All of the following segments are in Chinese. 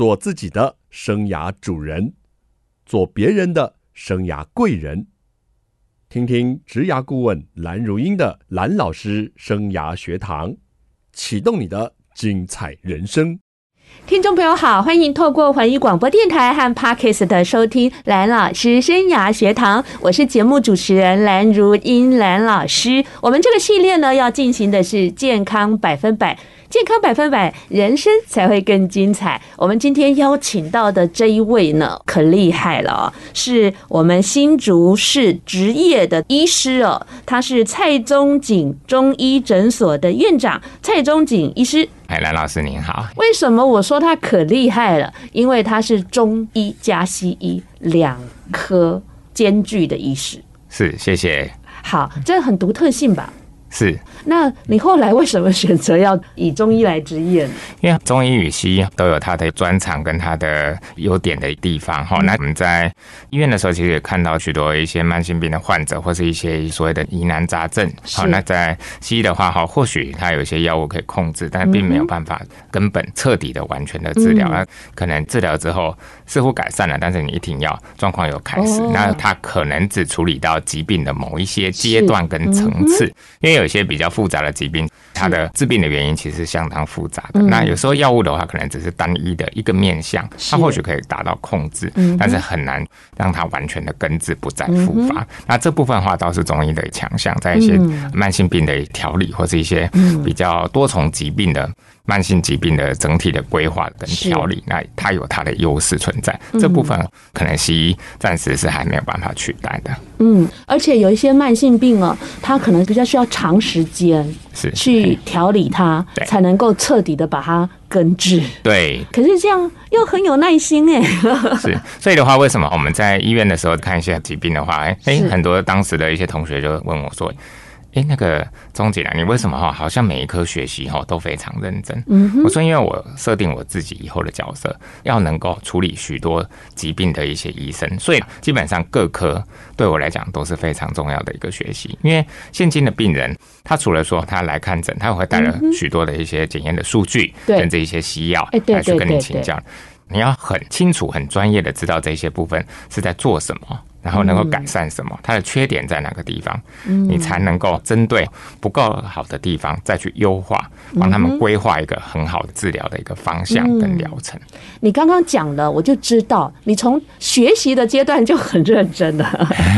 做自己的生涯主人，做别人的生涯贵人。听听职涯顾问蓝如英的蓝老师生涯学堂，启动你的精彩人生。听众朋友好，欢迎透过环宇广播电台和 Parkes 的收听蓝老师生涯学堂，我是节目主持人蓝如英蓝老师。我们这个系列呢，要进行的是健康百分百。健康百分百，人生才会更精彩。我们今天邀请到的这一位呢，可厉害了哦，是我们新竹市职业的医师哦，他是蔡宗景中医诊所的院长蔡宗景医师。哎，蓝老师您好。为什么我说他可厉害了？因为他是中医加西医两科兼具的医师。是，谢谢。好，这很独特性吧？是，那你后来为什么选择要以中医来执业呢？因为中医与西医都有它的专长跟它的优点的地方哈。那我们在医院的时候，其实也看到许多一些慢性病的患者，或是一些所谓的疑难杂症。好，那在西医的话哈，或许它有一些药物可以控制，但并没有办法根本彻底的完全的治疗。那可能治疗之后似乎改善了，但是你一停药，状况又开始。那它可能只处理到疾病的某一些阶段跟层次，因为。有些比较复杂的疾病，它的治病的原因其实是相当复杂的。那有时候药物的话，可能只是单一的一个面向，它或许可以达到控制，但是很难让它完全的根治不再复发。那这部分的话，倒是中医的强项，在一些慢性病的调理，或是一些比较多重疾病的。慢性疾病的整体的规划跟调理，那它有它的优势存在。这部分可能西医暂时是还没有办法取代的。嗯，而且有一些慢性病哦，它可能比较需要长时间是去调理它，才能够彻底的把它根治。对，可是这样又很有耐心哎。是，所以的话，为什么我们在医院的时候看一些疾病的话，哎哎，很多当时的一些同学就问我说。哎，那个钟姐啊，你为什么哈，好像每一科学习哈都非常认真？嗯哼，我说因为我设定我自己以后的角色，要能够处理许多疾病的一些医生，所以基本上各科对我来讲都是非常重要的一个学习。因为现今的病人，他除了说他来看诊，他也会带了许多的一些检验的数据，甚至一些西药来去跟你请教。你要很清楚、很专业的知道这些部分是在做什么。然后能够改善什么？它的缺点在哪个地方？你才能够针对不够好的地方再去优化，帮他们规划一个很好的治疗的一个方向跟疗程。你刚刚讲了，我就知道你从学习的阶段就很认真的。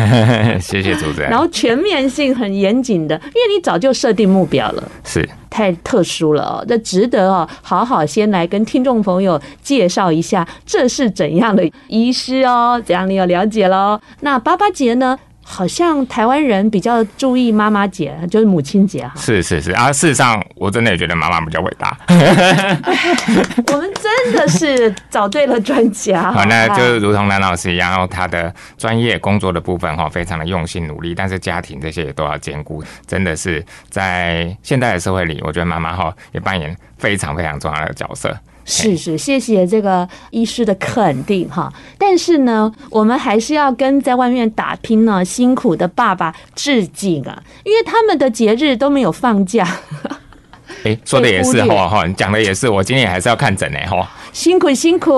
谢谢主持人。然后全面性很严谨的，因为你早就设定目标了。是。太特殊了哦，那值得哦，好好先来跟听众朋友介绍一下，这是怎样的医师哦，这样你有了解喽。那八八节呢？好像台湾人比较注意妈妈节，就是母亲节哈。是是是啊，事实上我真的也觉得妈妈比较伟大。我们真的是找对了专家。好，那就如同蓝老师一样，然后他的专业工作的部分哈，非常的用心努力，但是家庭这些也都要兼顾。真的是在现代的社会里，我觉得妈妈哈也扮演非常非常重要的角色。是是，谢谢这个医师的肯定哈。但是呢，我们还是要跟在外面打拼呢辛苦的爸爸致敬啊，因为他们的节日都没有放假。哎，说的也是哈哈，你讲的也是，我今天也还是要看诊呢哈。辛苦辛苦，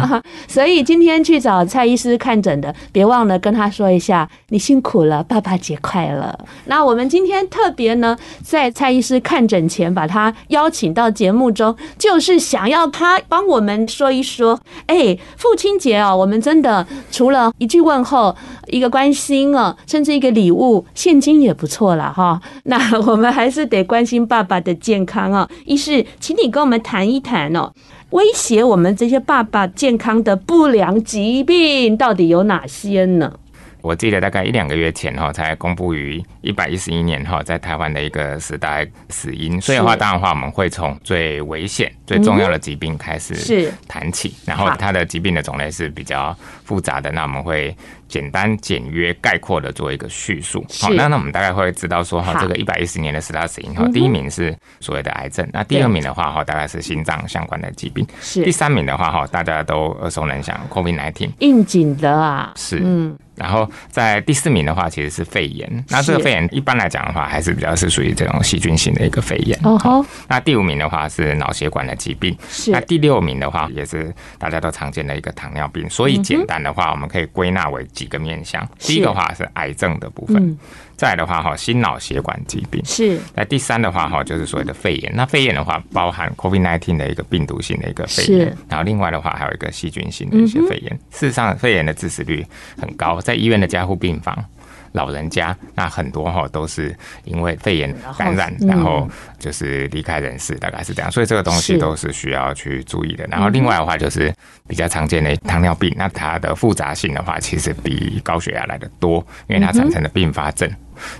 所以今天去找蔡医师看诊的，别忘了跟他说一下，你辛苦了，爸爸节快乐。那我们今天特别呢，在蔡医师看诊前，把他邀请到节目中，就是想要他帮我们说一说，哎，父亲节哦，我们真的除了一句问候、一个关心哦，甚至一个礼物，现金也不错了哈。那我们还是得关心爸爸的健康哦。医师，请你跟我们谈一谈哦。威胁我们这些爸爸健康的不良疾病到底有哪些呢？我记得大概一两个月前哈，才公布于一百一十一年哈，在台湾的一个十大死因。所以的话，当然的话，我们会从最危险、最重要的疾病开始是谈起。然后它的疾病的种类是比较复杂的，那我们会简单简约概括的做一个叙述。好，那那我们大概会知道说哈，这个一百一十年的十大死因哈，第一名是所谓的癌症，那第二名的话哈，大概是心脏相关的疾病。是。第三名的话哈，大家都耳熟能详，COVID-19 应景的啊，是。嗯。然后在第四名的话，其实是肺炎。那这个肺炎一般来讲的话，还是比较是属于这种细菌性的一个肺炎。哦吼。那第五名的话是脑血管的疾病。是那第六名的话，也是大家都常见的一个糖尿病。所以简单的话，我们可以归纳为几个面向。第一个话是癌症的部分。嗯再来的话哈，心脑血管疾病是。那第三的话哈，就是所谓的肺炎。那肺炎的话，包含 COVID-19 的一个病毒性的一个肺炎。然后另外的话，还有一个细菌性的一些肺炎。嗯、事实上，肺炎的致死率很高，在医院的加护病房。老人家那很多哈都是因为肺炎感染，然后就是离开人世，大概是这样。所以这个东西都是需要去注意的。然后另外的话就是比较常见的糖尿病，那它的复杂性的话，其实比高血压来的多，因为它产生的并发症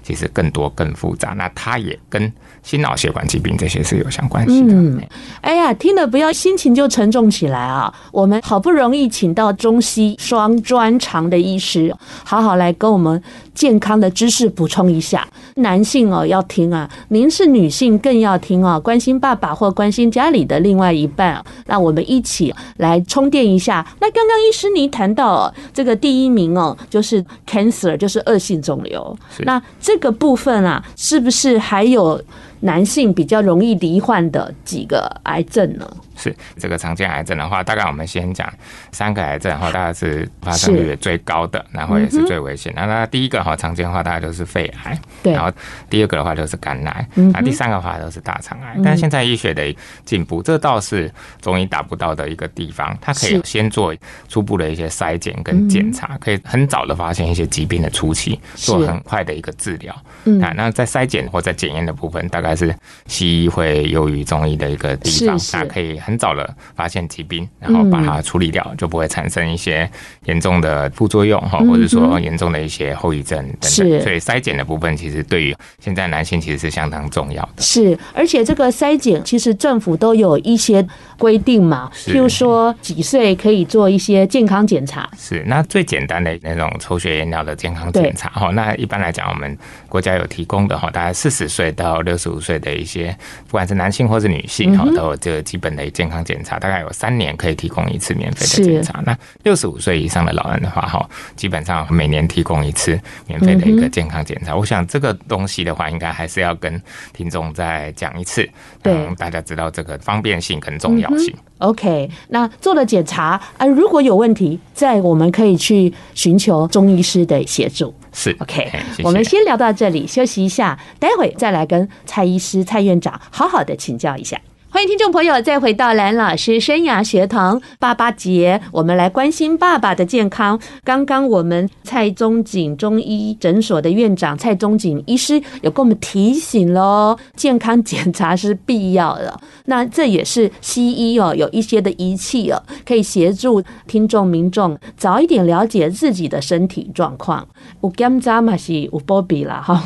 其实更多更复杂。那它也跟心脑血管疾病这些是有相关系的。嗯，哎呀，听了不要心情就沉重起来啊！我们好不容易请到中西双专长的医师，好好来跟我们健康的知识补充一下。男性哦要听啊，您是女性更要听啊，关心爸爸或关心家里的另外一半，让我们一起来充电一下。那刚刚医师您谈到这个第一名哦，就是 cancer，就是恶性肿瘤。那这个部分啊，是不是还有？男性比较容易罹患的几个癌症呢？是这个常见癌症的话，大概我们先讲三个癌症的话，大概是发生率最高的，然后也是最危险。那那第一个哈，常见的话大概就是肺癌，对。然后第二个的话就是肝癌，那第三个的话都是大肠癌。但是现在医学的进步，这倒是中医达不到的一个地方，它可以先做初步的一些筛检跟检查，可以很早的发现一些疾病的初期，做很快的一个治疗。啊，那在筛检或在检验的部分，大概是西医会优于中医的一个地方，那可以。很早的发现疾病，然后把它处理掉，就不会产生一些严重的副作用哈，或者说严重的一些后遗症等等。是，所以筛检的部分其实对于现在男性其实是相当重要的。是，而且这个筛检其实政府都有一些规定嘛，譬如说几岁可以做一些健康检查。是，那最简单的那种抽血验尿的健康检查哈，那一般来讲我们国家有提供的哈，大概四十岁到六十五岁的一些，不管是男性或是女性哈，都有这个基本的。健康检查大概有三年可以提供一次免费的检查。那六十五岁以上的老人的话，哈，基本上每年提供一次免费的一个健康检查。我想这个东西的话，应该还是要跟听众再讲一次，让大家知道这个方便性跟重要性。OK，那做了检查啊，如果有问题，再我们可以去寻求中医师的协助。是 OK，我们先聊到这里，休息一下，待会再来跟蔡医师、蔡院长好好的请教一下。欢迎听众朋友再回到蓝老师生涯学堂爸爸节，我们来关心爸爸的健康。刚刚我们蔡宗景中医诊所的院长蔡宗景医师有跟我们提醒喽，健康检查是必要的。那这也是西医哦，有一些的仪器哦，可以协助听众民众早一点了解自己的身体状况。有检查嘛是有波比啦哈。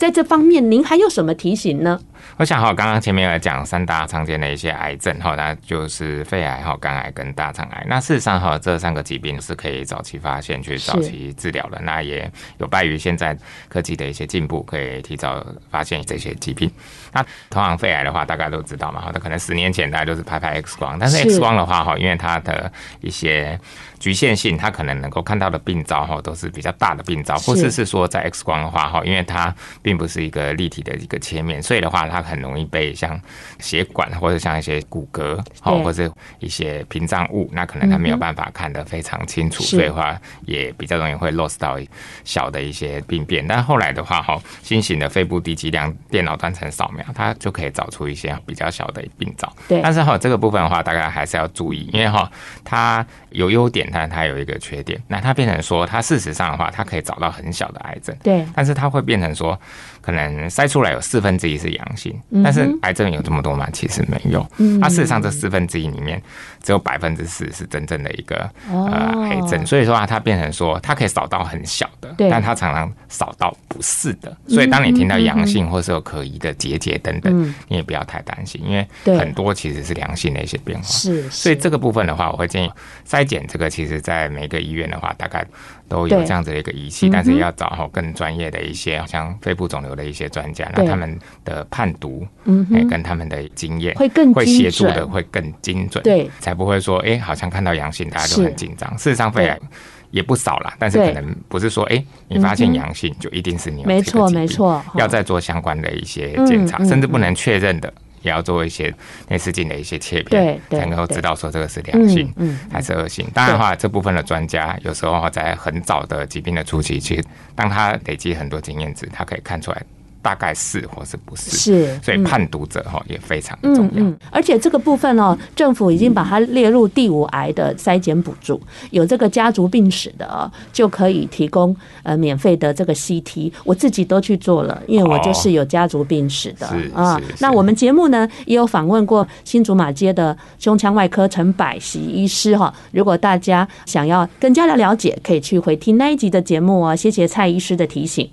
在这方面，您还有什么提醒呢？我想哈，刚刚前面有讲三大常见的一些癌症哈，那就是肺癌哈、肝癌跟大肠癌。那事实上哈，这三个疾病是可以早期发现、去早期治疗的。那也有拜于现在科技的一些进步，可以提早发现这些疾病。那通常肺癌的话，大家都知道嘛，哈，那可能十年前大家都是拍拍 X 光，但是 X 光的话哈，因为它的一些局限性，它可能能够看到的病灶哈，都是比较大的病灶，或是是说在 X 光的话哈，因为它并不是一个立体的一个切面，所以的话它很容易被像血管或者像一些骨骼哦，或者一些屏障物，那可能它没有办法看得非常清楚，所以的话也比较容易会 loss 到小的一些病变。但后来的话哈，新型的肺部低剂量电脑断层扫描，它就可以找出一些比较小的病灶。对，但是哈这个部分的话，大家还是要注意，因为哈它有优点。但它有一个缺点，那它变成说，它事实上的话，它可以找到很小的癌症，对，但是它会变成说，可能筛出来有四分之一是阳性，但是癌症有这么多吗？其实没有，它事实上这四分之一里面只有百分之四是真正的一个呃癌症，所以说啊，它变成说，它可以扫到很小的，但它常常扫到不是的，所以当你听到阳性或是有可疑的结节等等，你也不要太担心，因为很多其实是良性的一些变化，是，所以这个部分的话，我会建议筛检这个。其实，在每个医院的话，大概都有这样子的一个仪器，但是要找好更专业的一些，像肺部肿瘤的一些专家，那他们的判读，嗯，跟他们的经验会更会协助的会更精准，对，才不会说，哎，好像看到阳性，大家都很紧张。事实上，肺癌也不少啦，但是可能不是说，哎，你发现阳性就一定是你没错没错，要再做相关的一些检查，甚至不能确认的。也要做一些内视镜的一些切片，才能够知道说这个是良性，嗯，还是恶性。当然的话，这部分的专家有时候在很早的疾病的初期，其实当他累积很多经验值，他可以看出来。大概是或是不是？是，所以判读者哈也非常重要。嗯嗯，而且这个部分哦，政府已经把它列入第五癌的筛检补助，有这个家族病史的哦，就可以提供呃免费的这个 CT。我自己都去做了，因为我就是有家族病史的啊。那我们节目呢也有访问过新竹马街的胸腔外科陈百喜医师哈。如果大家想要更加的了解，可以去回听那一集的节目哦。谢谢蔡医师的提醒。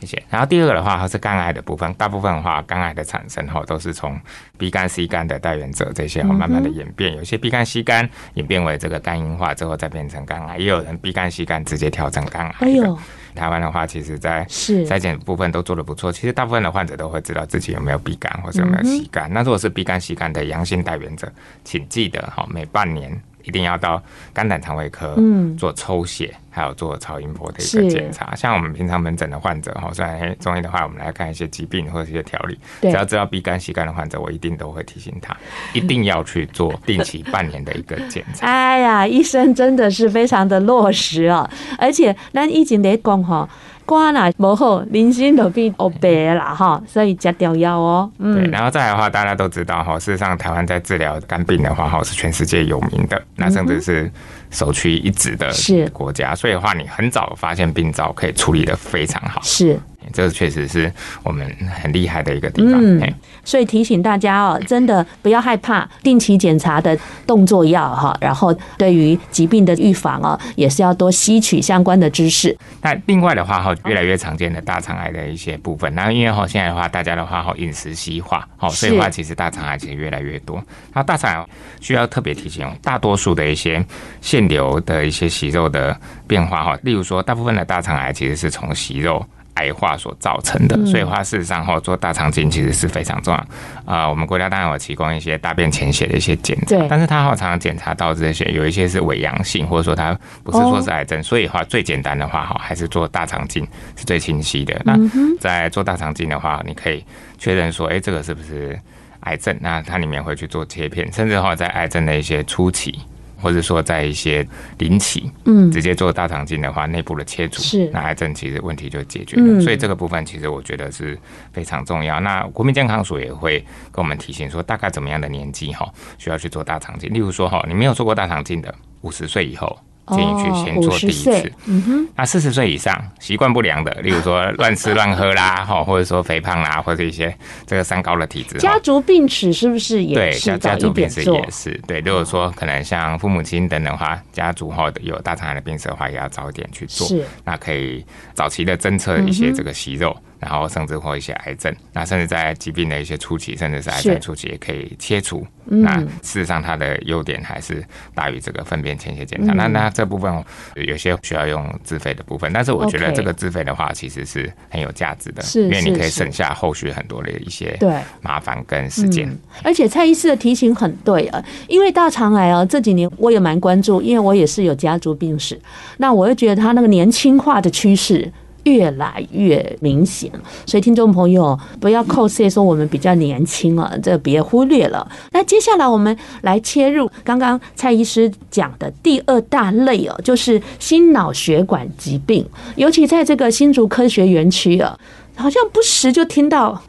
谢谢。然后第二个的话，它是肝癌的部分。大部分的话，肝癌的产生哈，都是从 B 肝、C 肝的带源者这些慢慢的演变。有些 B 肝、C 肝演变为这个肝硬化之后，再变成肝癌。也有人 B 肝、C 肝直接调整肝癌。哎呦，台湾的话，其实在筛检部分都做的不错。其实大部分的患者都会知道自己有没有 B 肝或者有没有 C 肝。那如果是 B 肝、C 肝的阳性带原者，请记得哈，每半年。一定要到肝胆肠胃科做抽血，还有做超音波的一个检查。像我们平常门诊的患者哈，虽然中医的话，我们来看一些疾病或者一些调理，只要知道 B 肝、C 肝的患者，我一定都会提醒他，一定要去做定期半年的一个检查。哎呀，医生真的是非常的落实哦，而且咱已经在讲哈。瓜啦不好，人生都变黑白啦哈，所以加掉药哦。嗯，对，然后再来的话，大家都知道哈，事实上台湾在治疗肝病的话哈，是全世界有名的，那甚至是首屈一指的国家。所以的话，你很早发现病灶，可以处理的非常好。是。这确实是我们很厉害的一个地方。嗯，所以提醒大家哦，真的不要害怕，定期检查的动作要哈，然后对于疾病的预防哦，也是要多吸取相关的知识。那另外的话哈，越来越常见的大肠癌的一些部分，那因为哈现在的话，大家的话哈饮食西化，好，所以的话其实大肠癌其实越来越多。那大肠癌需要特别提醒，大多数的一些腺瘤的一些息肉的变化哈，例如说，大部分的大肠癌其实是从息肉。癌化所造成的，所以话事实上哈，做大肠镜其实是非常重要。啊、呃，我们国家当然有提供一些大便潜血的一些检查，但是它好常常检查到这些有一些是伪阳性，或者说它不是说是癌症，所以话最简单的话哈，还是做大肠镜是最清晰的。那在做大肠镜的话，你可以确认说，哎、欸，这个是不是癌症？那它里面会去做切片，甚至话，在癌症的一些初期。或者说，在一些临期，嗯，直接做大肠镜的话，内部的切除，是那癌症其实问题就解决了。嗯、所以这个部分其实我觉得是非常重要。那国民健康署也会跟我们提醒说，大概怎么样的年纪哈，需要去做大肠镜。例如说哈，你没有做过大肠镜的，五十岁以后。建议去先做第一次。嗯哼，那四十岁以上习惯不良的，例如说 乱吃乱喝啦，哈，或者说肥胖啦，或者一些这个三高的体质。家族病史是不是也是？对，家族病史也是。对，如果说可能像父母亲等等的话，家族哈有大肠癌的病史的话，也要早一点去做。是，那可以早期的侦测一些这个息肉。然后甚至或一些癌症，那甚至在疾病的一些初期，甚至是癌症初期也可以切除。那事实上它的优点还是大于这个粪便潜血检查。那那这部分有些需要用自费的部分，但是我觉得这个自费的话其实是很有价值的，因为你可以省下后续很多的一些对麻烦跟时间。而且蔡医师的提醒很对啊，因为大肠癌啊这几年我也蛮关注，因为我也是有家族病史，那我又觉得它那个年轻化的趋势。越来越明显，所以听众朋友不要扣 C 说我们比较年轻了，这别忽略了。那接下来我们来切入刚刚蔡医师讲的第二大类哦，就是心脑血管疾病，尤其在这个新竹科学园区啊，好像不时就听到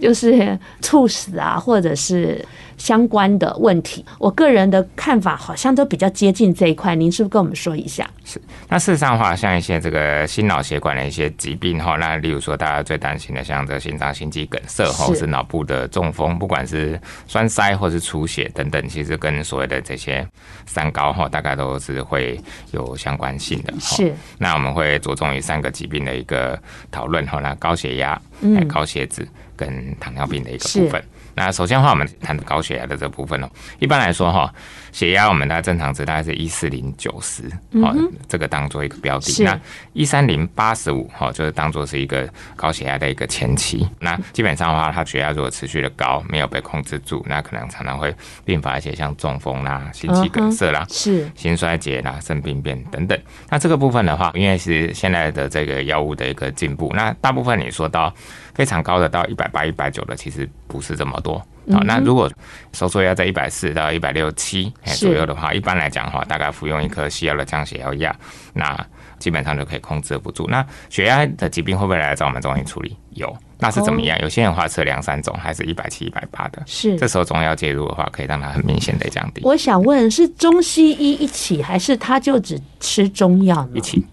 就是猝死啊，或者是。相关的问题，我个人的看法好像都比较接近这一块。您是不是跟我们说一下？是。那事实上的话，像一些这个心脑血管的一些疾病哈，那例如说大家最担心的，像这心脏心肌梗塞或是脑部的中风，不管是栓塞或是出血等等，其实跟所谓的这些三高哈，大概都是会有相关性的。是。那我们会着重于三个疾病的一个讨论哈，那高血压、高血脂跟糖尿病的一个部分。那首先的话，我们谈高血压的这部分哦。一般来说哈，血压我们大概正常值大概是一四零九十，哦，这个当做一个标的。那一三零八十五，哈，就是当做是一个高血压的一个前期。那基本上的话，它血压如果持续的高，没有被控制住，那可能常常会并发一些像中风啦、心肌梗塞啦、是心衰竭啦、肾病变等等。那这个部分的话，因为是现在的这个药物的一个进步，那大部分你说到。非常高的到一百八、一百九的，其实不是这么多。好，那如果收缩压在一百四到一百六七左右的话，一般来讲的话，大概服用一颗西药的降血压药，那基本上就可以控制不住。那血压的疾病会不会来找我们中医处理？有。那是怎么样？有些人话吃两三种，还是一百七、一百八的。是，这时候中药介入的话，可以让它很明显的降低。我想问，是中西医一起，还是他就只吃中药呢？一起。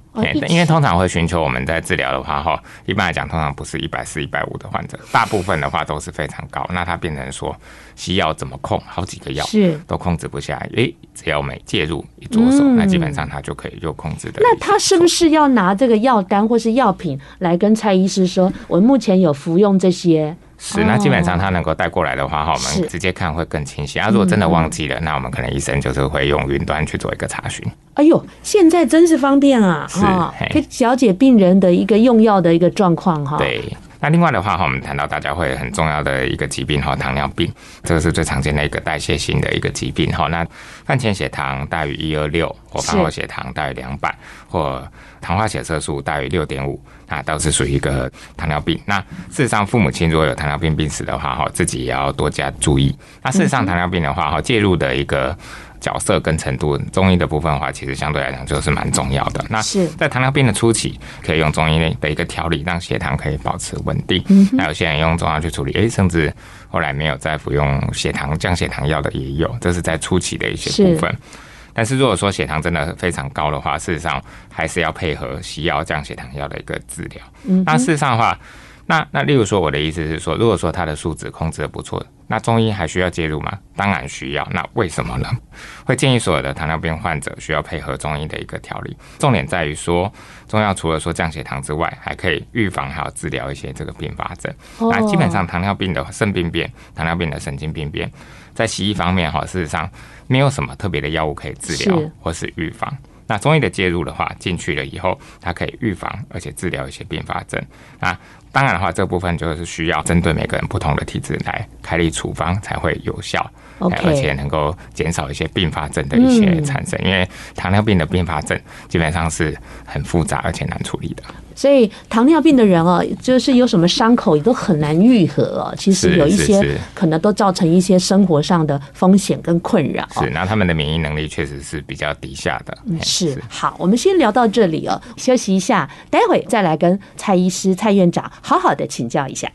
因为通常会寻求我们在治疗的话，哈，一般来讲，通常不是一百四、一百五的患者，大部分的话都是非常高。那它变成说，西药怎么控？好几个药是都控制不下来。诶，只要我们介入一着手，那基本上它就可以就控制的。那他是不是要拿这个药单或是药品来跟蔡医师说，我目前有服用这些？是，那基本上他能够带过来的话，哈，我们直接看会更清晰。啊，如果真的忘记了，那我们可能医生就是会用云端去做一个查询。哎呦，现在真是方便啊！是，可以了解病人的一个用药的一个状况哈。对，那另外的话哈，我们谈到大家会很重要的一个疾病哈，糖尿病，这个是最常见的一个代谢性的一个疾病哈。那饭前血糖大于一二六，或饭后血糖大于两百，或糖化血色素大于六点五。啊，都是属于一个糖尿病。那事实上，父母亲如果有糖尿病病史的话，哈，自己也要多加注意。那事实上，糖尿病的话，哈，介入的一个角色跟程度，中医的部分的话，其实相对来讲就是蛮重要的。那在糖尿病的初期，可以用中医的一个调理，让血糖可以保持稳定。那有些人用中药去处理，诶，甚至后来没有再服用血糖降血糖药的也有，这是在初期的一些部分。但是如果说血糖真的非常高的话，事实上还是要配合西药降血糖药的一个治疗。嗯，那事实上的话，那那例如说，我的意思是说，如果说他的数值控制的不错，那中医还需要介入吗？当然需要。那为什么呢？会建议所有的糖尿病患者需要配合中医的一个调理。重点在于说，中药除了说降血糖之外，还可以预防还有治疗一些这个并发症。那基本上糖尿病的肾病变、糖尿病的神经病变，在西医方面哈，事实上。没有什么特别的药物可以治疗或是预防。那中医的介入的话，进去了以后，它可以预防而且治疗一些并发症。那当然的话，这部分就是需要针对每个人不同的体质来开立处方才会有效。Okay. 而且能够减少一些并发症的一些产生，嗯，因为糖尿病的并发症基本上是很复杂而且难处理的。所以糖尿病的人哦，就是有什么伤口也都很难愈合哦。其实有一些可能都造成一些生活上的风险跟困扰。是，那他们的免疫能力确实是比较低下的。是，是好，我们先聊到这里哦，休息一下，待会再来跟蔡医师、蔡院长好好的请教一下。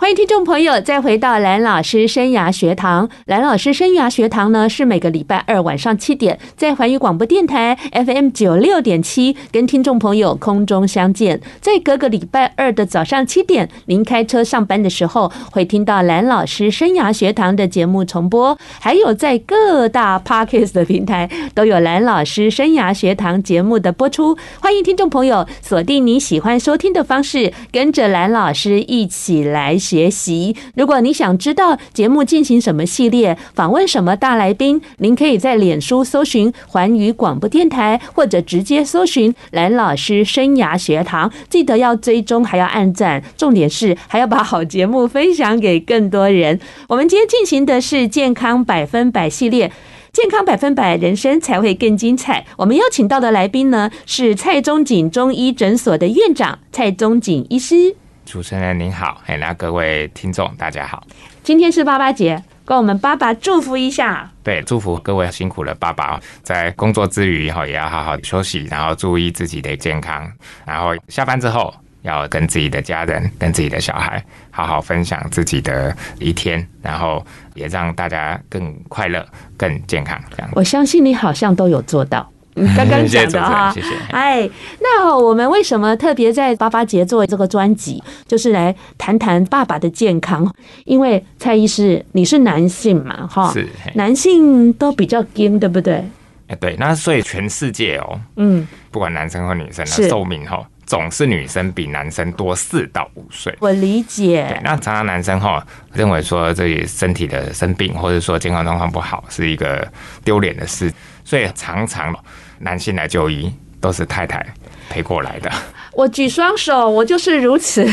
欢迎听众朋友再回到蓝老师生涯学堂。蓝老师生涯学堂呢，是每个礼拜二晚上七点在环宇广播电台 FM 九六点七跟听众朋友空中相见。在隔个礼拜二的早上七点，您开车上班的时候会听到蓝老师生涯学堂的节目重播，还有在各大 Podcast 的平台都有蓝老师生涯学堂节目的播出。欢迎听众朋友锁定你喜欢收听的方式，跟着蓝老师一起来。学习。如果你想知道节目进行什么系列，访问什么大来宾，您可以在脸书搜寻环宇广播电台，或者直接搜寻蓝老师生涯学堂。记得要追踪，还要按赞，重点是还要把好节目分享给更多人。我们今天进行的是健康百分百系列，健康百分百，人生才会更精彩。我们邀请到的来宾呢，是蔡宗景中医诊所的院长蔡宗景医师。主持人您好，哎，那各位听众大家好，今天是爸爸节，跟我们爸爸祝福一下。对，祝福各位辛苦了，爸爸在工作之余哈，也要好好休息，然后注意自己的健康，然后下班之后要跟自己的家人、跟自己的小孩好好分享自己的一天，然后也让大家更快乐、更健康。这样，我相信你好像都有做到。刚刚讲的哈，谢谢。哎，那我们为什么特别在爸爸节做这个专辑，就是来谈谈爸爸的健康？因为蔡医师，你是男性嘛，哈，是男性都比较硬，对不对？哎，对。那所以全世界哦，嗯，不管男生或女生的寿命哈，总是女生比男生多四到五岁。我理解。那常常男生哈认为说，自己身体的生病或者说健康状况不好是一个丢脸的事。所以常常男性来就医都是太太陪过来的。我举双手，我就是如此。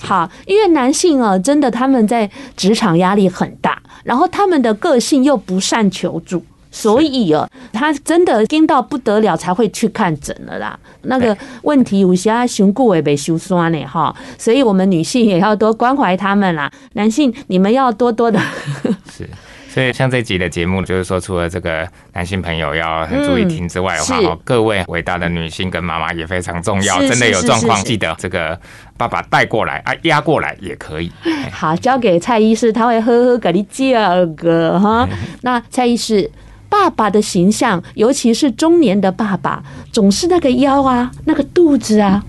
好，因为男性啊，真的他们在职场压力很大，然后他们的个性又不善求助，所以哦，他真的惊到不得了，才会去看诊了啦。那个问题有些胸骨也被修酸呢哈，所以我们女性也要多关怀他们啦。男性你们要多多的是。所以，像这集的节目，就是说，除了这个男性朋友要很注意听之外的话，嗯、各位伟大的女性跟妈妈也非常重要。真的有状况，记得这个爸爸带过来啊，压过来也可以。好，交给蔡医师，他会呵呵给你叫个哈。那蔡医师，爸爸的形象，尤其是中年的爸爸，总是那个腰啊，那个肚子啊，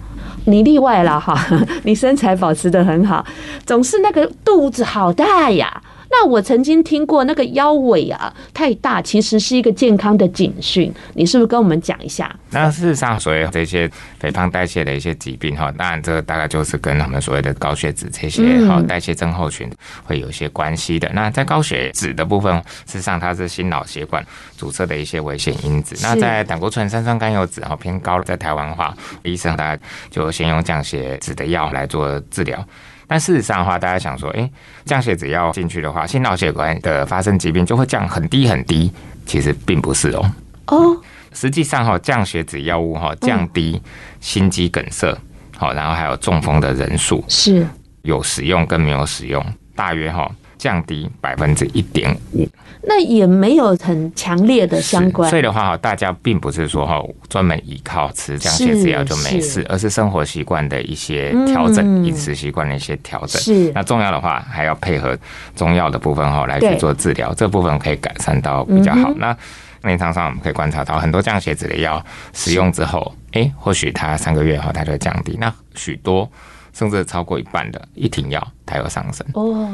你例外了哈，你身材保持的很好，总是那个肚子好大呀。那我曾经听过那个腰围啊太大，其实是一个健康的警讯。你是不是跟我们讲一下？那事实上，所谓这些肥胖代谢的一些疾病哈，当然这个大概就是跟我们所谓的高血脂这些哈代谢症候群会有一些关系的。那在高血脂的部分，事实上它是心脑血管阻塞的一些危险因子。那在胆固醇、三酸甘油脂哈偏高，在台湾的话，医生大家就先用降血脂的药来做治疗。但事实上的话，大家想说，哎，降血脂药进去的话，心脑血管的发生疾病就会降很低很低。其实并不是哦。哦，实际上哈，降血脂药物哈，降低心肌梗塞，好，然后还有中风的人数是有使用跟没有使用，大约哈。降低百分之一点五，那也没有很强烈的相关。所以的话哈，大家并不是说哈专门依靠吃降血脂药就没事，而是生活习惯的一些调整，饮食习惯的一些调整。是那重要的话，还要配合中药的部分哈来去做治疗，这部分可以改善到比较好。那临床上我们可以观察到，很多降血脂的药使用之后，哎，或许它三个月后它就会降低。那许多甚至超过一半的一停药，它又上升哦。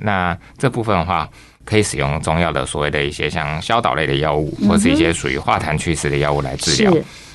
那这部分的话，可以使用中药的所谓的一些像消导类的药物，或是一些属于化痰祛湿的药物来治疗。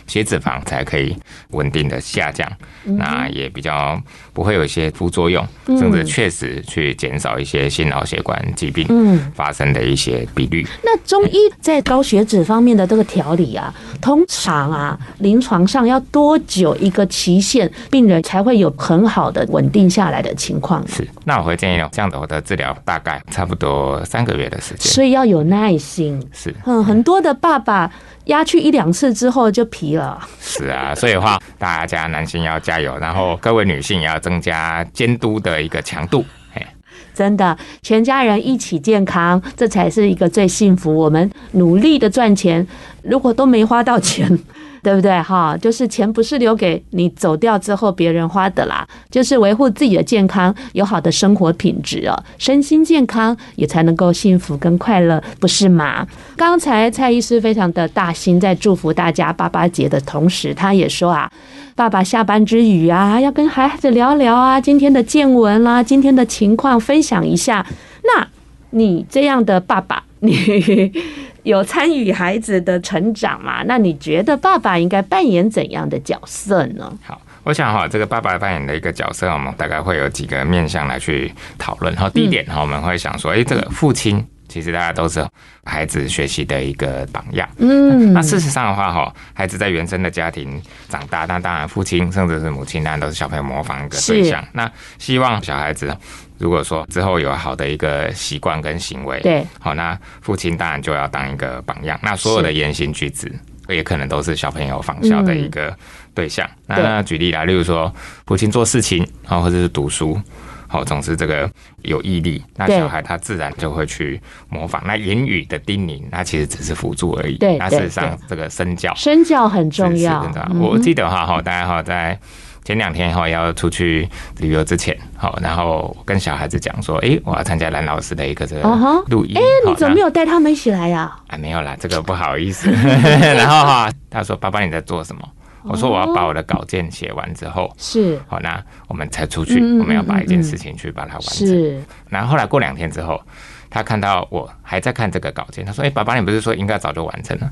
血脂肪才可以稳定的下降，嗯、那也比较不会有一些副作用，嗯、甚至确实去减少一些心脑血管疾病发生的一些比率。嗯、那中医在高血脂方面的这个调理啊，通常啊，临床上要多久一个期限，病人才会有很好的稳定下来的情况？是，那我会建议这样的我的治疗大概差不多三个月的时间，所以要有耐心。是，嗯，很多的爸爸。压去一两次之后就疲了。是啊，所以的话，大家男性要加油，然后各位女性也要增加监督的一个强度。真的，全家人一起健康，这才是一个最幸福。我们努力的赚钱，如果都没花到钱。对不对？哈，就是钱不是留给你走掉之后别人花的啦，就是维护自己的健康，有好的生活品质哦，身心健康也才能够幸福跟快乐，不是吗？刚才蔡医师非常的大心，在祝福大家爸爸节的同时，他也说啊，爸爸下班之余啊，要跟孩子聊聊啊，今天的见闻啦，今天的情况分享一下。那你这样的爸爸，你？有参与孩子的成长嘛？那你觉得爸爸应该扮演怎样的角色呢？好，我想哈，这个爸爸扮演的一个角色，我们大概会有几个面向来去讨论。哈，第一点哈，我们会想说，哎，这个父亲其实大家都是孩子学习的一个榜样。嗯，那事实上的话，哈，孩子在原生的家庭长大，那当然父亲甚至是母亲，当然都是小朋友模仿一个对象。那希望小孩子。如果说之后有好的一个习惯跟行为，对，好，那父亲当然就要当一个榜样。那所有的言行举止也可能都是小朋友仿效的一个对象。嗯、那举例来，例如说父亲做事情啊，或者是读书，好，总是这个有毅力，那小孩他自然就会去模仿。那言语的叮咛，那其实只是辅助而已。对，那事实上这个身教，身教很重要。我记得哈，哈，大家哈在。前两天哈要出去旅游之前，好，然后跟小孩子讲说，哎，我要参加蓝老师的一个这个录音。哎，你怎么没有带他们一起来呀？啊，没有啦，这个不好意思。然后哈，他说：“爸爸你在做什么？”我说：“我要把我的稿件写完之后，是好，那我们才出去。我们要把一件事情去把它完成。”是。然后后来过两天之后，他看到我还在看这个稿件，他说：“哎，爸爸，你不是说应该早就完成了？”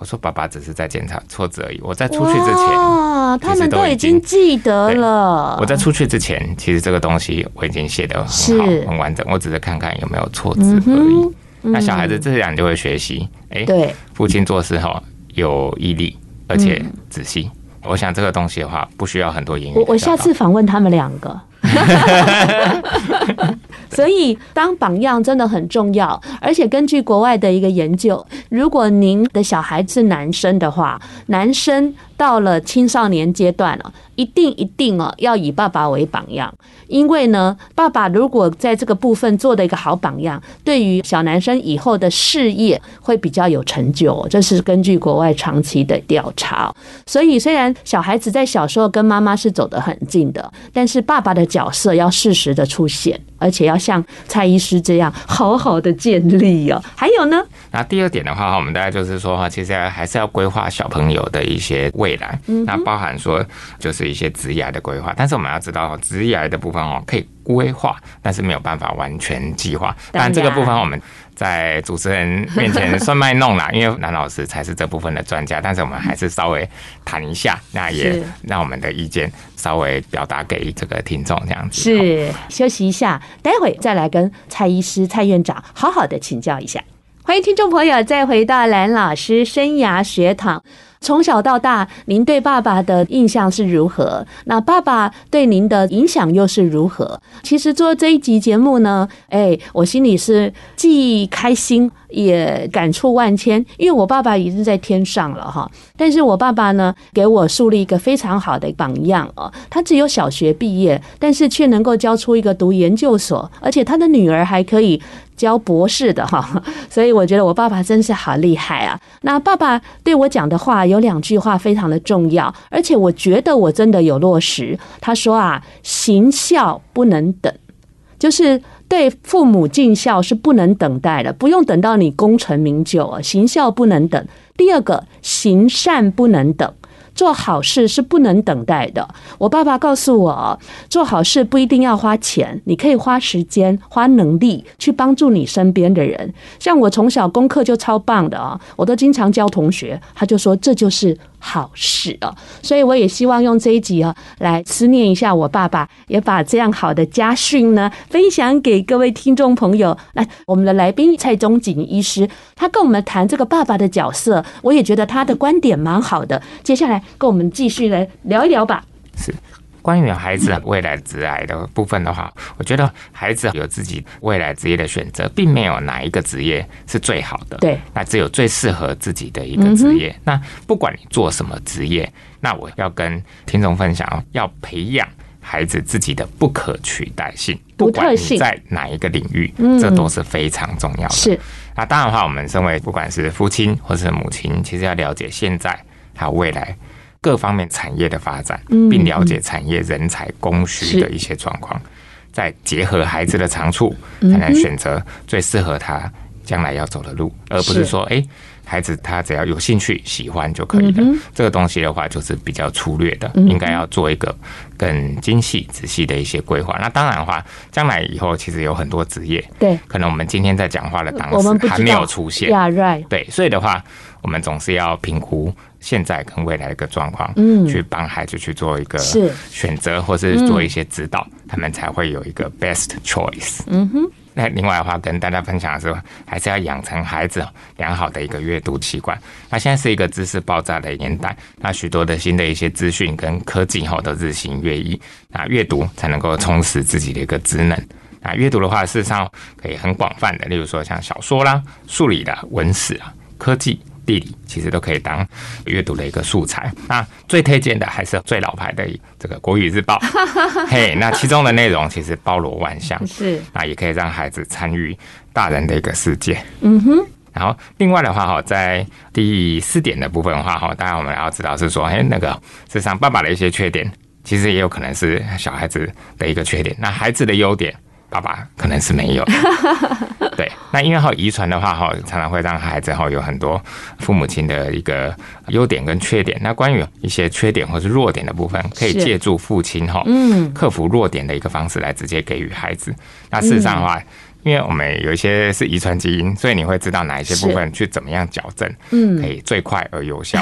我说：“爸爸只是在检查错字而已。我在出去之前，他们都已经记得了。我在出去之前，其实这个东西我已经写的很好、很完整。我只是看看有没有错字而已。那小孩子这样就会学习。哎，对，父亲做事哈有毅力，而且仔细。我想这个东西的话，不需要很多言语。我我下次访问他们两个。所以当榜样真的很重要。而且根据国外的一个研究，如果您的小孩是男生的话，男生到了青少年阶段了，一定一定哦要以爸爸为榜样，因为呢，爸爸如果在这个部分做的一个好榜样，对于小男生以后的事业会比较有成就。这是根据国外长期的调查。所以虽然小孩子在小时候跟妈妈是走得很近的，但是爸爸的角色要适时的出现，而且要像蔡医师这样好好的建立哦。还有呢？那第二点的话，我们大概就是说哈，其实还是要规划小朋友的一些未来，那包含说就是一些职业的规划。但是我们要知道，职业的部分哦，可以规划，但是没有办法完全计划。当然，这个部分我们在主持人面前算卖弄啦，因为蓝老师才是这部分的专家。但是我们还是稍微谈一下，那也让我们的意见稍微表达给这个听众这样子。是，休息一下，待会再来跟蔡医师、蔡院长好好的请教一下。欢迎听众朋友再回到蓝老师生涯学堂。从小到大，您对爸爸的印象是如何？那爸爸对您的影响又是如何？其实做这一集节目呢，哎，我心里是既开心也感触万千，因为我爸爸已经在天上了哈。但是我爸爸呢，给我树立一个非常好的榜样哦。他只有小学毕业，但是却能够教出一个读研究所，而且他的女儿还可以教博士的哈。所以我觉得我爸爸真是好厉害啊。那爸爸对我讲的话。有两句话非常的重要，而且我觉得我真的有落实。他说啊，行孝不能等，就是对父母尽孝是不能等待的，不用等到你功成名就啊，行孝不能等。第二个，行善不能等。做好事是不能等待的。我爸爸告诉我，做好事不一定要花钱，你可以花时间、花能力去帮助你身边的人。像我从小功课就超棒的啊，我都经常教同学，他就说这就是。好事哦，所以我也希望用这一集哦，来思念一下我爸爸，也把这样好的家训呢分享给各位听众朋友。来，我们的来宾蔡宗景医师，他跟我们谈这个爸爸的角色，我也觉得他的观点蛮好的。接下来跟我们继续来聊一聊吧。是。关于孩子未来职业的部分的话，我觉得孩子有自己未来职业的选择，并没有哪一个职业是最好的。对，那只有最适合自己的一个职业。那不管你做什么职业，那我要跟听众分享，要培养孩子自己的不可取代性，不管你在哪一个领域，这都是非常重要的。是。那当然的话，我们身为不管是父亲或是母亲，其实要了解现在还有未来。各方面产业的发展，并了解产业人才供需的一些状况，再结合孩子的长处，才能选择最适合他将来要走的路，而不是说，哎，孩子他只要有兴趣、喜欢就可以了。这个东西的话，就是比较粗略的，应该要做一个更精细、仔细的一些规划。那当然的话，将来以后其实有很多职业，对，可能我们今天在讲话的当时还没有出现，对，所以的话，我们总是要评估。现在跟未来的一个状况，嗯，去帮孩子去做一个选择，或是做一些指导，他们才会有一个 best choice。嗯哼。那另外的话，跟大家分享的是，还是要养成孩子良好的一个阅读习惯。那现在是一个知识爆炸的年代，那许多的新的一些资讯跟科技哈都日新月异，那阅读才能够充实自己的一个职能。那阅读的话，事实上可以很广泛的，例如说像小说啦、数理的文史啊、科技。地理其实都可以当阅读的一个素材。那最推荐的还是最老牌的这个《国语日报》。嘿，那其中的内容其实包罗万象，是那也可以让孩子参与大人的一个世界。嗯哼。然后另外的话哈，在第四点的部分的话哈，当然我们要知道是说，哎，那个事实上爸爸的一些缺点，其实也有可能是小孩子的一个缺点。那孩子的优点。爸爸可能是没有，对，那因为哈遗传的话哈，常常会让孩子哈有很多父母亲的一个优点跟缺点。那关于一些缺点或是弱点的部分，可以借助父亲哈，嗯，克服弱点的一个方式来直接给予孩子。那事实上的话，因为我们有一些是遗传基因，所以你会知道哪一些部分去怎么样矫正，嗯，可以最快而有效，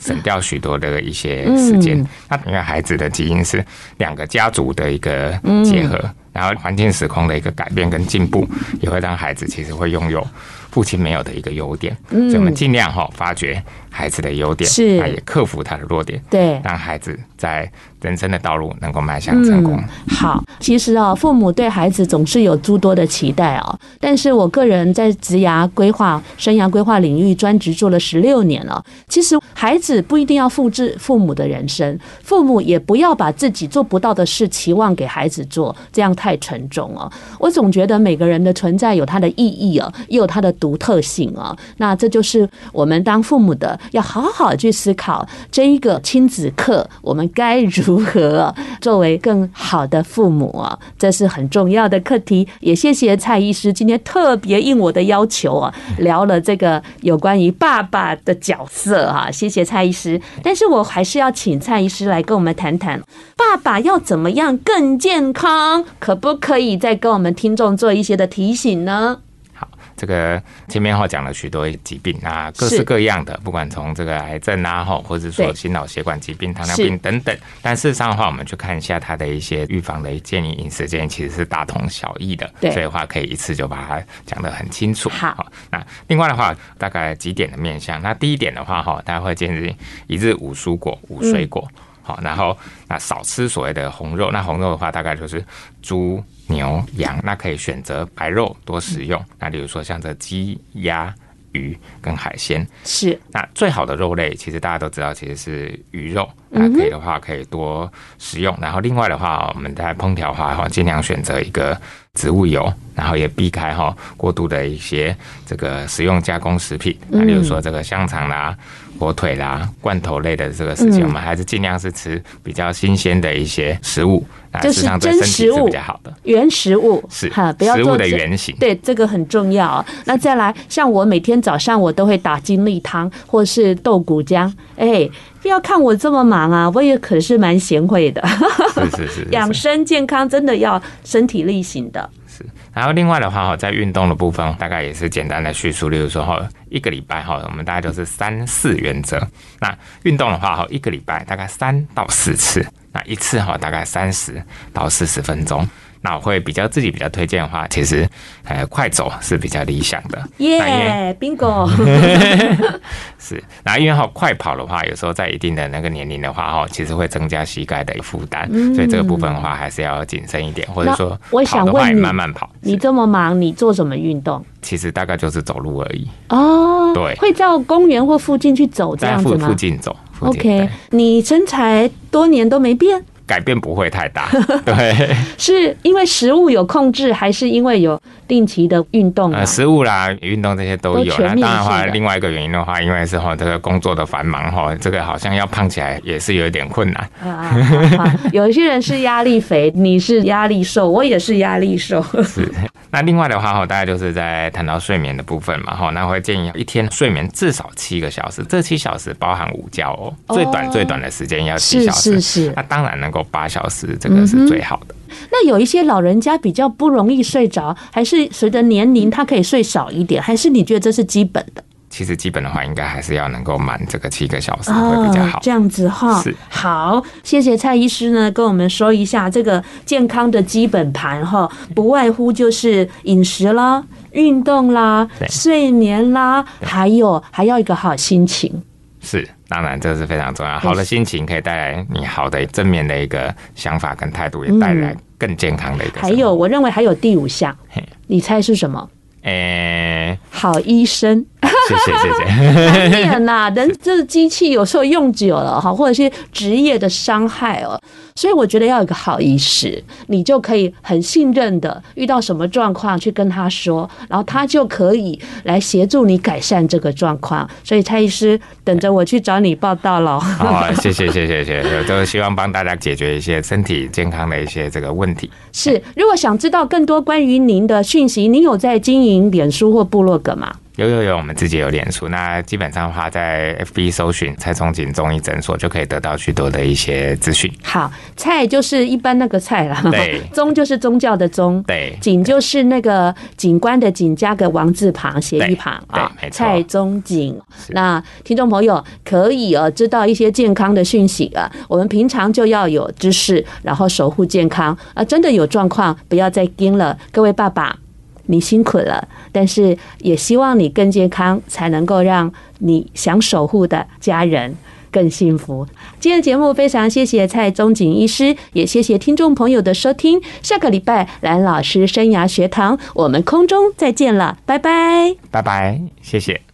省掉许多的一些时间。那因为孩子的基因是两个家族的一个结合。然后环境时空的一个改变跟进步，也会让孩子其实会拥有父亲没有的一个优点，嗯，所以我们尽量哈发掘孩子的优点，是，也克服他的弱点，对，让孩子在人生的道路能够迈向成功。嗯。好，其实啊，父母对孩子总是有诸多的期待哦。但是我个人在职涯规划、生涯规划领域专职做了十六年了。其实孩子不一定要复制父母的人生，父母也不要把自己做不到的事期望给孩子做，这样太沉重了。我总觉得每个人的存在有它的意义啊，也有它的独独特性啊。那这就是我们当父母的。要好好去思考这一个亲子课，我们该如何作为更好的父母啊？这是很重要的课题。也谢谢蔡医师今天特别应我的要求啊，聊了这个有关于爸爸的角色啊。谢谢蔡医师。但是我还是要请蔡医师来跟我们谈谈，爸爸要怎么样更健康？可不可以再跟我们听众做一些的提醒呢？这个前面哈讲了许多疾病啊，各式各样的，不管从这个癌症啊，哈，或者说心脑血管疾病、糖尿病等等。但事实上的话，我们去看一下它的一些预防的建议、饮食建议，其实是大同小异的。对，所以的话可以一次就把它讲得很清楚。好，那另外的话，大概几点的面向。那第一点的话，哈，大家会建议一日五蔬果、五水果。好，然后那少吃所谓的红肉。那红肉的话，大概就是猪。牛羊，那可以选择白肉多食用。那比如说像这鸡、鸭、鱼跟海鲜，是那最好的肉类，其实大家都知道，其实是鱼肉。那可以的话，可以多食用。然后另外的话，我们在烹调的话，哈，尽量选择一个植物油，然后也避开哈过度的一些这个食用加工食品。那比如说这个香肠啦。火腿啦，罐头类的这个事情，我们还是尽量是吃比较新鲜的一些食物，就是真食物比较好的原食物是哈，不要食物的原型。对，这个很重要。那再来，像我每天早上我都会打精力汤或是豆谷浆。哎，不要看我这么忙啊，我也可是蛮贤惠的。是是 是，养生健康真的要身体力行的。然后另外的话哈，在运动的部分，大概也是简单的叙述，例如说哈，一个礼拜哈，我们大概就是三四原则。那运动的话哈，一个礼拜大概三到四次，那一次哈大概三十到四十分钟。那我会比较自己比较推荐的话，其实呃快走是比较理想的。耶，bingo。是，那因为哈快跑的话，有时候在一定的那个年龄的话哈，其实会增加膝盖的负担，嗯、所以这个部分的话还是要谨慎一点，或者说我想问你，慢慢跑。你这么忙，你做什么运动？其实大概就是走路而已。哦，对，会到公园或附近去走这样子吗？在附近走。OK，你身材多年都没变？改变不会太大，对，是因为食物有控制，还是因为有定期的运动？呃，食物啦，运动这些都有。那当然的话，另外一个原因的话，因为是哈这个工作的繁忙哈，这个好像要胖起来也是有点困难。啊，有一些人是压力肥，你是压力瘦，我也是压力瘦。是。那另外的话哈，大概就是在谈到睡眠的部分嘛哈，那我会建议一天睡眠至少七个小时，这七小时包含午觉哦，最短最短的时间要七小时。是是是。那当然能够八小时，这个是最好的。那有一些老人家比较不容易睡着，还是随着年龄他可以睡少一点，还是你觉得这是基本的？其实基本的话，应该还是要能够满这个七个小时会比较好。哦、这样子哈，是好，谢谢蔡医师呢，跟我们说一下这个健康的基本盘哈，不外乎就是饮食啦、运动啦、睡眠啦，还有还要一个好心情。是，当然这是非常重要。好的心情可以带来你好的正面的一个想法跟态度，也带来更健康的一个。还有，我认为还有第五项，你猜是什么？诶、欸，好医生，谢谢谢谢。难免呐，人这个机器有时候用久了哈，或者是职业的伤害哦，所以我觉得要有一个好医师，你就可以很信任的遇到什么状况去跟他说，然后他就可以来协助你改善这个状况。所以蔡医师等着我去找你报道喽。好，谢谢谢谢谢谢，都希望帮大家解决一些身体健康的一些这个问题。是，如果想知道更多关于您的讯息，您有在经营脸书或部落格吗？有有有，我们自己有脸书。那基本上的话，在 FB 搜寻蔡宗锦中医诊所，就可以得到许多的一些资讯。好，蔡就是一般那个蔡啦，对，宗就是宗教的宗，对，景就是那个景观的景，加个王字旁，斜一旁啊，蔡宗锦。那听众朋友可以呃知道一些健康的讯息啊，我们平常就要有知识，然后守护健康啊，真的有状况不要再盯了，各位爸爸。你辛苦了，但是也希望你更健康，才能够让你想守护的家人更幸福。今天的节目非常谢谢蔡宗景医师，也谢谢听众朋友的收听。下个礼拜蓝老师生涯学堂，我们空中再见了，拜拜，拜拜，谢谢。